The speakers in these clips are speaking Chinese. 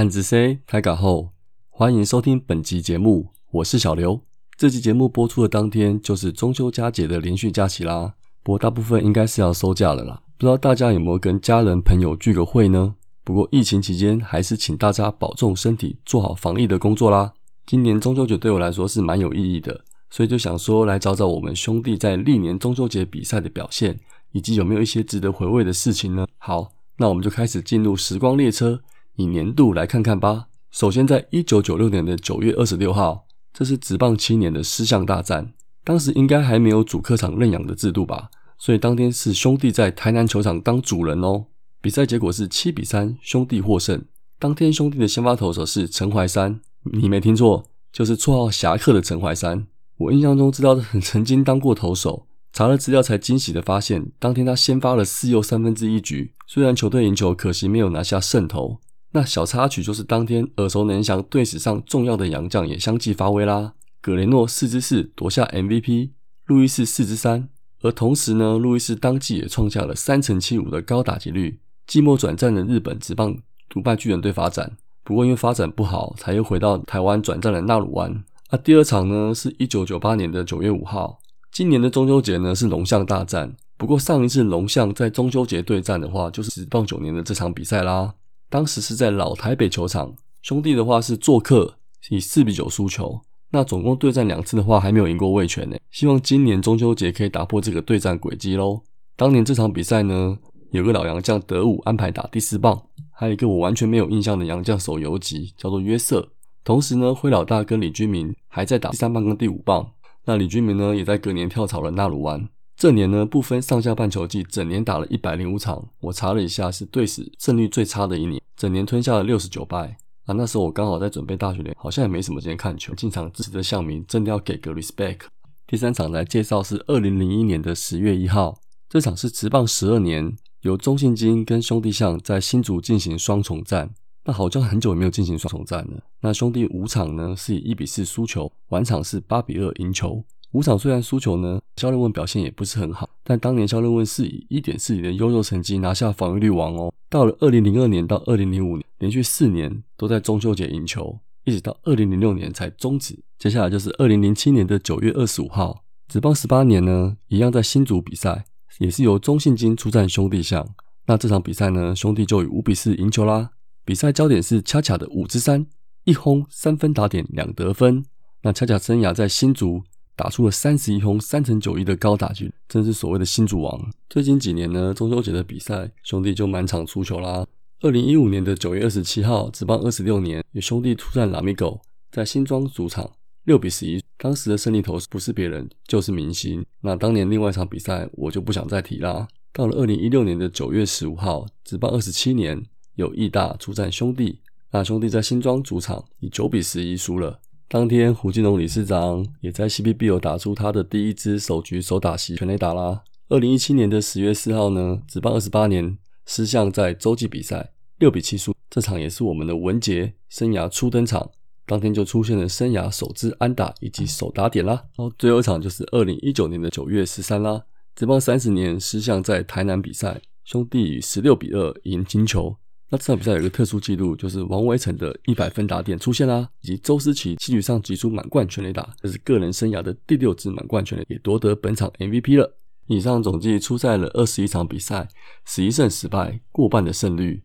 案子 C 开稿后，欢迎收听本集节目，我是小刘。这期节目播出的当天就是中秋佳节的连续假期啦，不过大部分应该是要收假了啦。不知道大家有没有跟家人朋友聚个会呢？不过疫情期间，还是请大家保重身体，做好防疫的工作啦。今年中秋节对我来说是蛮有意义的，所以就想说来找找我们兄弟在历年中秋节比赛的表现，以及有没有一些值得回味的事情呢？好，那我们就开始进入时光列车。以年度来看看吧。首先，在一九九六年的九月二十六号，这是职棒七年的狮象大战。当时应该还没有主客场认养的制度吧，所以当天是兄弟在台南球场当主人哦。比赛结果是七比三，兄弟获胜。当天兄弟的先发投手是陈怀山，你没听错，就是绰号侠客的陈怀山。我印象中知道他曾经当过投手，查了资料才惊喜的发现，当天他先发了四又三分之一局，虽然球队赢球，可惜没有拿下胜投。那小插曲就是当天耳熟能详、队史上重要的洋将也相继发威啦。葛雷诺四之四夺下 MVP，路易斯四之三，而同时呢，路易斯当季也创下了三成七五的高打击率。季末转战的日本职棒独霸巨人队发展，不过因为发展不好，才又回到台湾转战了纳鲁湾。那第二场呢，是一九九八年的九月五号，今年的中秋节呢是龙象大战。不过上一次龙象在中秋节对战的话，就是职棒九年的这场比赛啦。当时是在老台北球场，兄弟的话是做客，以四比九输球。那总共对战两次的话，还没有赢过魏权呢。希望今年中秋节可以打破这个对战轨迹喽。当年这场比赛呢，有个老洋将德武安排打第四棒，还有一个我完全没有印象的洋将手游击，叫做约瑟。同时呢，灰老大跟李居明还在打第三棒跟第五棒。那李居明呢，也在隔年跳槽了纳鲁湾。这年呢，不分上下半球季，整年打了一百零五场。我查了一下，是队史胜率最差的一年，整年吞下了六十九败。啊，那时候我刚好在准备大学联，好像也没什么时间看球。进场支持的象迷真的要给个 respect。第三场来介绍是二零零一年的十月一号，这场是职棒十二年，由中信金跟兄弟象在新竹进行双重战。那好像很久没有进行双重战了。那兄弟五场呢是以一比四输球，晚场是八比二赢球。五场虽然输球呢，肖任问表现也不是很好，但当年肖任问是以一点四零的优秀成绩拿下防御率王哦。到了二零零二年到二零零五年，连续四年都在中秋节赢球，一直到二零零六年才终止。接下来就是二零零七年的九月二十五号，职棒十八年呢，一样在新竹比赛，也是由中信金出战兄弟象。那这场比赛呢，兄弟就以五比四赢球啦。比赛焦点是恰恰的五之三，一轰三分打点两得分。那恰恰生涯在新竹。打出了三十一轰三成九一的高打击，真是所谓的新主王。最近几年呢，中秋节的比赛，兄弟就满场出球啦。二零一五年的九月二十七号，职棒二十六年，有兄弟出战拉米狗，在新庄主场六比十一，当时的胜利投不是别人，就是明星。那当年另外一场比赛，我就不想再提啦。到了二零一六年的九月十五号，职棒二十七年，有义大出战兄弟，那兄弟在新庄主场以九比十一输了。当天，胡金龙理事长也在 CBB 打出他的第一支首局首打席全垒打啦。二零一七年的十月四号呢，职棒二十八年，狮象在洲际比赛六比七输，这场也是我们的文杰生涯初登场，当天就出现了生涯首支安打以及首打点啦。然后最后一场就是二零一九年的九月十三啦，职棒三十年，狮象在台南比赛，兄弟以十六比二赢金球。那这场比赛有一个特殊记录，就是王维成的一百分打点出现啦，以及周思齐七局上击出满贯全垒打，这是个人生涯的第六支满贯全垒，也夺得本场 MVP 了。以上总计出赛了二十一场比赛，十一胜十败，过半的胜率。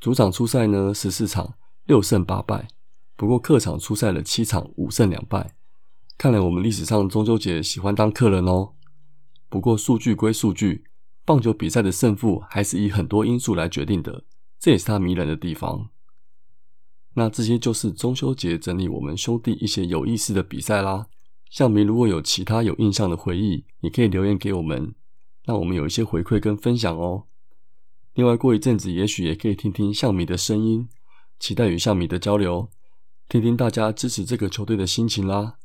主场出赛呢十四场，六胜八败，不过客场出赛了七场，五胜两败。看来我们历史上中秋节喜欢当客人哦。不过数据归数据，棒球比赛的胜负还是以很多因素来决定的。这也是他迷人的地方。那这些就是中秋节整理我们兄弟一些有意思的比赛啦。象迷如果有其他有印象的回忆，也可以留言给我们，让我们有一些回馈跟分享哦。另外，过一阵子也许也可以听听象迷的声音，期待与象迷的交流，听听大家支持这个球队的心情啦。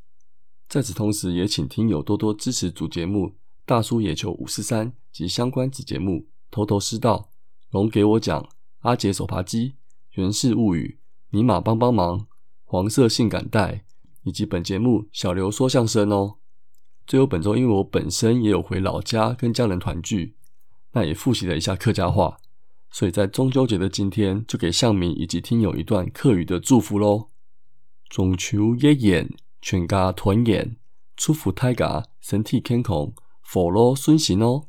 在此同时，也请听友多多支持主节目《大叔野球五四三》及相关子节目《头头是道》，龙给我讲。阿杰手扒鸡、源氏物语、尼玛帮帮忙、黄色性感带，以及本节目小刘说相声哦。最后本周，因为我本身也有回老家跟家人团聚，那也复习了一下客家话，所以在中秋节的今天，就给向明以及听友一段客语的祝福喽。中秋夜宴，全家团圆，祝福大家身体健康，福禄顺心哦。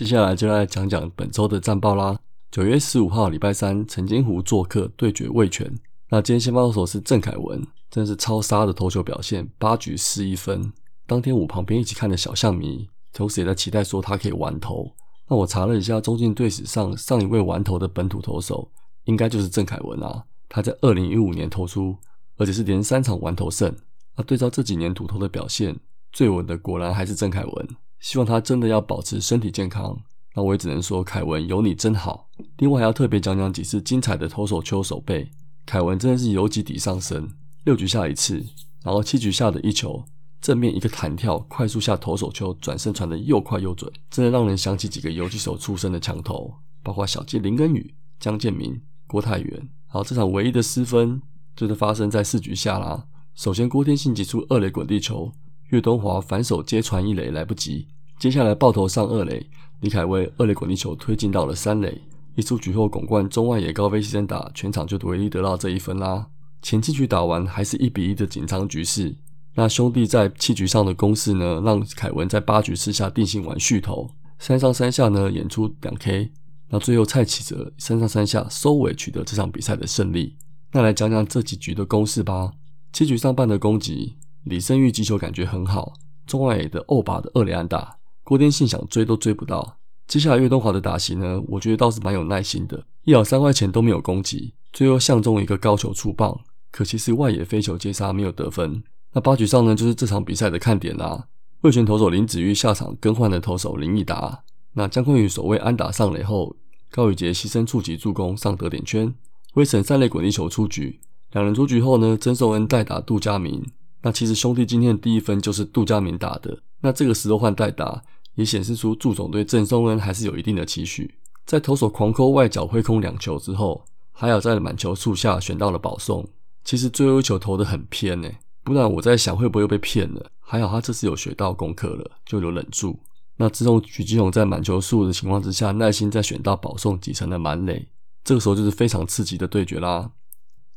接下来就来讲讲本周的战报啦。九月十五号，礼拜三，陈金湖做客对决魏权。那今天先发投手是郑凯文，真是超杀的投球表现，八局失一分。当天我旁边一起看的小象迷，同时也在期待说他可以完投。那我查了一下，中进队史上上一位完投的本土投手，应该就是郑凯文啊。他在二零一五年投出，而且是连三场完投胜。那对照这几年土投的表现，最稳的果然还是郑凯文。希望他真的要保持身体健康，那我也只能说凯文有你真好。另外还要特别讲讲几次精彩的投手丘手背，凯文真的是游击底上升，六局下一次，然后七局下的一球正面一个弹跳，快速下投手丘，转身传的又快又准，真的让人想起几个游击手出身的强投，包括小鸡林根宇、江建民、郭泰源。好，这场唯一的失分就是发生在四局下啦。首先郭天信击出二垒滚地球。岳东华反手接传一垒来不及，接下来爆头上二垒，李凯威二垒滚地球推进到了三垒，一出局后拱冠中外野高飞牺牲打，全场就唯一得到这一分啦。前七局打完还是一比一的紧张局势，那兄弟在七局上的攻势呢，让凯文在八局四下定性完续投，三上三下呢演出两 K，那最后蔡启哲三上三下收尾取得这场比赛的胜利。那来讲讲这几局的攻势吧，七局上半的攻击。李胜玉击球感觉很好，中外野的欧巴的二连安打，郭天信想追都追不到。接下来岳东华的打席呢，我觉得倒是蛮有耐心的，一咬三块钱都没有攻击，最后相中一个高球触棒，可惜是外野飞球接杀没有得分。那八局上呢，就是这场比赛的看点啦。卫权投手林子玉下场更换了投手林义达，那江坤宇守卫安打上垒后，高宇杰牺牲触及助攻上得点圈，威神三垒滚地球出局，两人出局后呢，曾寿恩代打杜家明。那其实兄弟今天的第一分就是杜家明打的。那这个时候换代打，也显示出祝总对郑松恩还是有一定的期许。在投手狂扣外角挥空两球之后，还好在满球数下选到了保送。其实最后一球投得很偏呢，不然我在想会不会又被骗了。还好他这次有学到功课了，就有忍住。那之后许基宏在满球数的情况之下，耐心再选到保送挤成了满垒。这个时候就是非常刺激的对决啦。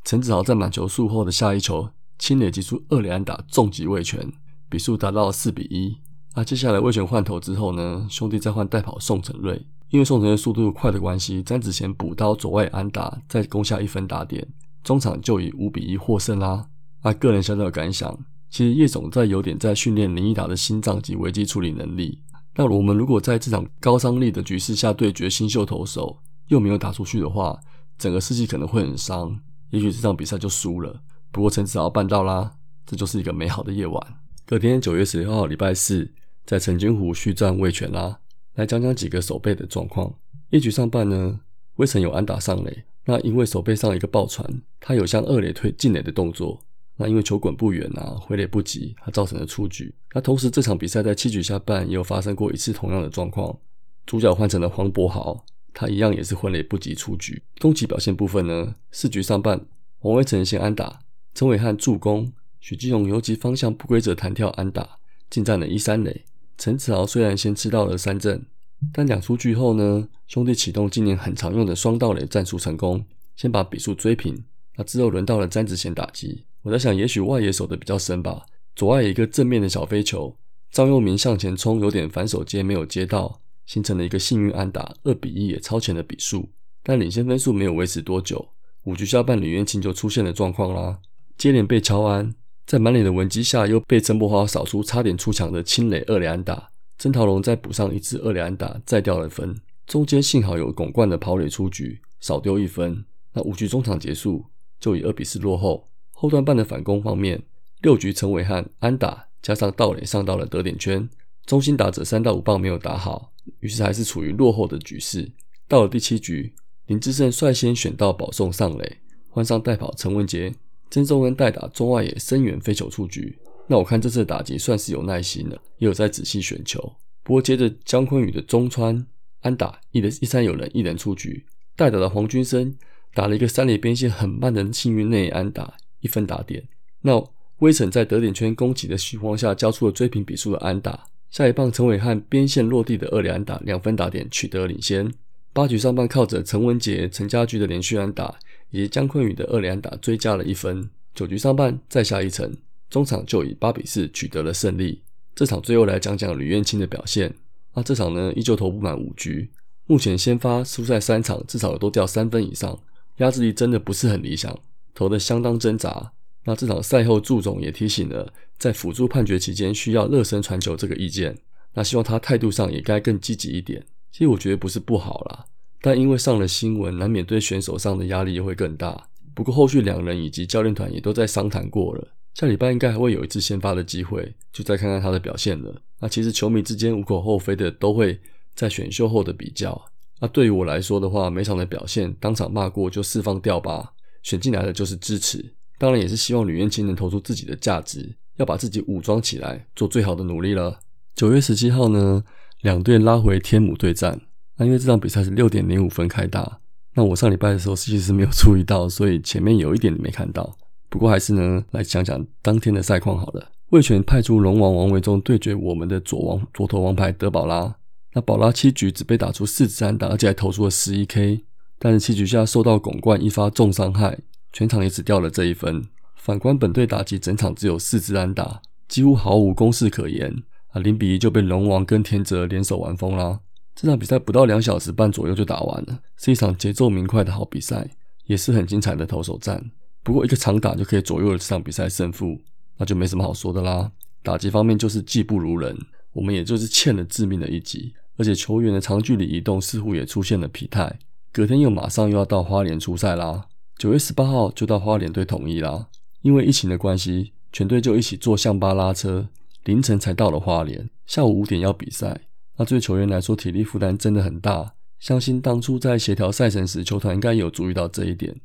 陈子豪在满球数后的下一球。清垒击出二连安打，重击魏权，比数达到四比一。那接下来魏权换头之后呢？兄弟再换代跑宋承瑞，因为宋承瑞速度快的关系，詹子贤补刀左外安打，再攻下一分打点，中场就以五比一获胜啦。那个人小小的感想，其实叶总在有点在训练林一达的心脏及危机处理能力。那我们如果在这场高伤力的局势下对决新秀投手，又没有打出去的话，整个士气可能会很伤，也许这场比赛就输了。不过陈子豪办到啦，这就是一个美好的夜晚。隔天九月十六号礼拜四，在陈金湖续战魏权啦。来讲讲几个手背的状况。一局上半呢，魏晨有安打上垒，那因为手背上一个爆传，他有向二垒推进垒的动作，那因为球滚不远啊，回垒不及，他造成了出局。那同时这场比赛在七局下半也有发生过一次同样的状况，主角换成了黄博豪，他一样也是回垒不及出局。攻击表现部分呢，四局上半王威成先安打。陈伟汉助攻，许基勇游击方向不规则弹跳安打，进占了一三垒。陈子豪虽然先吃到了三振，但两出局后呢，兄弟启动今年很常用的双盗垒战术成功，先把比数追平。那之后轮到了詹子贤打击，我在想，也许外野守的比较深吧。左外一个正面的小飞球，张佑明向前冲，有点反手接没有接到，形成了一个幸运安打，二比一也超前了比数。但领先分数没有维持多久，五局下半李元庆就出现了状况啦。接连被乔安在满脸的文机下，又被陈柏华扫出差点出墙的清垒二垒安打。曾桃龙再补上一次二垒安打，再掉了分。中间幸好有巩冠的跑垒出局，少丢一分。那五局中场结束，就以二比四落后。后段半的反攻方面，六局陈伟汉安打加上盗垒上到了得点圈，中心打者三到五棒没有打好，于是还是处于落后的局势。到了第七局，林志胜率先选到保送上垒，换上代跑陈文杰，曾仲恩代打中外野深远飞球出局。那我看这次的打击算是有耐心了，也有在仔细选球。不过接着姜昆宇的中川安打一人一三有人一人出局，代打的黄军生打了一个三垒边线很慢的幸运内安打一分打点。那威城在得点圈攻击的情况下交出了追平比数的安打。下一棒陈伟汉边线落地的二连安打两分打点取得领先。八局上半靠着陈文杰、陈家驹的连续安打以及姜昆宇的二连打追加了一分。九局上半再下一城，中场就以八比四取得了胜利。这场最后来讲讲吕彦青的表现。那这场呢依旧投不满五局，目前先发输赛三场至少都掉三分以上，压制力真的不是很理想，投的相当挣扎。那这场赛后，祝总也提醒了，在辅助判决期间需要热身传球这个意见。那希望他态度上也该更积极一点。其实我觉得不是不好啦，但因为上了新闻，难免对选手上的压力也会更大。不过后续两人以及教练团也都在商谈过了，下礼拜应该还会有一次先发的机会，就再看看他的表现了。那其实球迷之间无可厚非的都会在选秀后的比较。那对于我来说的话，每场的表现当场骂过就释放掉吧，选进来的就是支持。当然也是希望吕彦青能投出自己的价值，要把自己武装起来，做最好的努力了。九月十七号呢，两队拉回天母对战。那因为这场比赛是六点零五分开打，那我上礼拜的时候其实是没有注意到，所以前面有一点没看到。不过还是呢，来讲讲当天的赛况好了。魏权派出龙王王维忠对决我们的左王左投王牌德保拉。那保拉七局只被打出四支安打，而且还投出了十一 K，但是七局下受到拱冠一发重伤害。全场也只掉了这一分。反观本队打击，整场只有四支安打，几乎毫无攻势可言啊！零比一就被龙王跟田泽联手玩疯啦。这场比赛不到两小时半左右就打完了，是一场节奏明快的好比赛，也是很精彩的投手战。不过一个长打就可以左右了这场比赛胜负，那就没什么好说的啦。打击方面就是技不如人，我们也就是欠了致命的一击，而且球员的长距离移动似乎也出现了疲态。隔天又马上又要到花莲出赛啦。九月十八号就到花莲队统一啦，因为疫情的关系，全队就一起坐象巴拉车，凌晨才到了花莲，下午五点要比赛。那对球员来说，体力负担真的很大。相信当初在协调赛程时，球团应该有注意到这一点。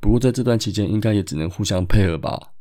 不过在这段期间，应该也只能互相配合吧。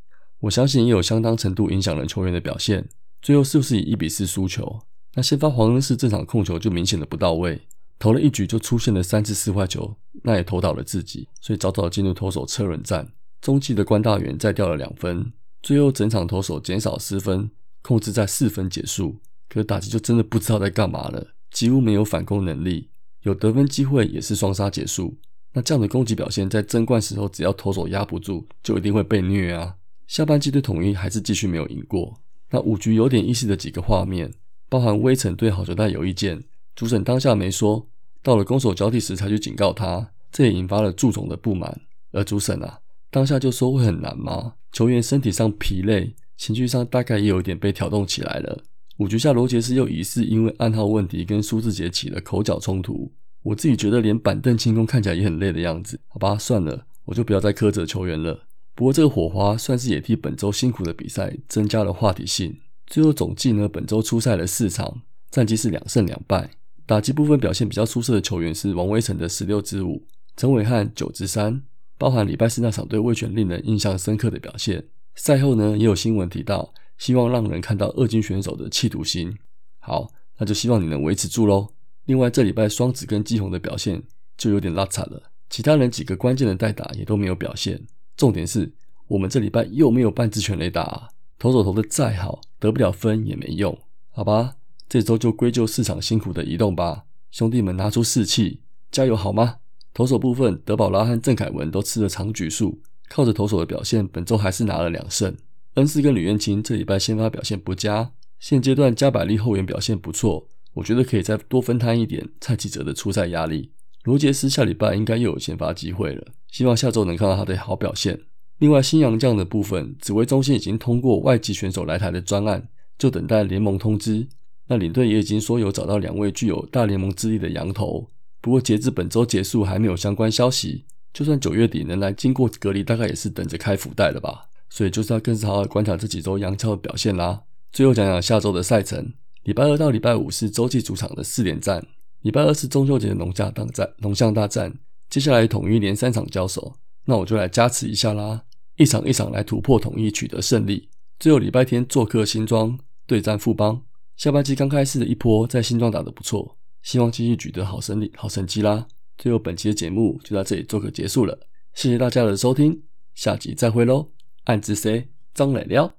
我相信也有相当程度影响了球员的表现。最后是不是以一比四输球？那先发黄恩赐这场控球就明显的不到位。投了一局就出现了三次四坏球，那也投倒了自己，所以早早进入投手车轮战。中继的关大元再掉了两分，最后整场投手减少失分，控制在四分结束。可打击就真的不知道在干嘛了，几乎没有反攻能力，有得分机会也是双杀结束。那这样的攻击表现，在争冠时候只要投手压不住，就一定会被虐啊。下半季对统一还是继续没有赢过。那五局有点意思的几个画面，包含威城对好球带有意见，主审当下没说。到了攻守交替时才去警告他，这也引发了祝总的不满。而主审啊，当下就说会很难吗？球员身体上疲累，情绪上大概也有一点被挑动起来了。五局下，罗杰斯又疑似因为暗号问题跟苏志杰起了口角冲突。我自己觉得连板凳清空看起来也很累的样子。好吧，算了，我就不要再苛责球员了。不过这个火花算是也替本周辛苦的比赛增加了话题性。最后总计呢，本周出赛了四场，战绩是两胜两败。打击部分表现比较出色的球员是王威成的十六支五，陈伟汉九支三，包含礼拜四那场对魏权令人印象深刻的表现。赛后呢，也有新闻提到，希望让人看到二金选手的企图心。好，那就希望你能维持住喽。另外，这礼拜双子跟基宏的表现就有点拉惨了，其他人几个关键的代打也都没有表现。重点是我们这礼拜又没有半支全垒打，投手投的再好，得不了分也没用，好吧？这周就归咎市场辛苦的移动吧，兄弟们拿出士气，加油好吗？投手部分，德保拉和郑凯文都吃了长局数，靠着投手的表现，本周还是拿了两胜。恩斯跟吕彦青这礼拜先发表现不佳，现阶段加百利后援表现不错，我觉得可以再多分摊一点蔡启哲的出赛压力。罗杰斯下礼拜应该又有先发机会了，希望下周能看到他的好表现。另外新洋将的部分，指挥中心已经通过外籍选手来台的专案，就等待联盟通知。那领队也已经说有找到两位具有大联盟资历的羊头，不过截至本周结束还没有相关消息。就算九月底能来经过隔离，大概也是等着开福袋了吧。所以就是要更是好好观察这几周羊超的表现啦。最后讲讲下周的赛程，礼拜二到礼拜五是洲际主场的四连战，礼拜二是中秋节的龙象大战，龙象大战。接下来统一连三场交手，那我就来加持一下啦，一场一场来突破统一，取得胜利。最后礼拜天做客新庄对战富邦，下半季刚开始的一波在新庄打得不错，希望继续取得好胜利、好成绩啦。最后本期的节目就到这里做个结束了，谢谢大家的收听，下集再会喽，暗之 C 张磊了。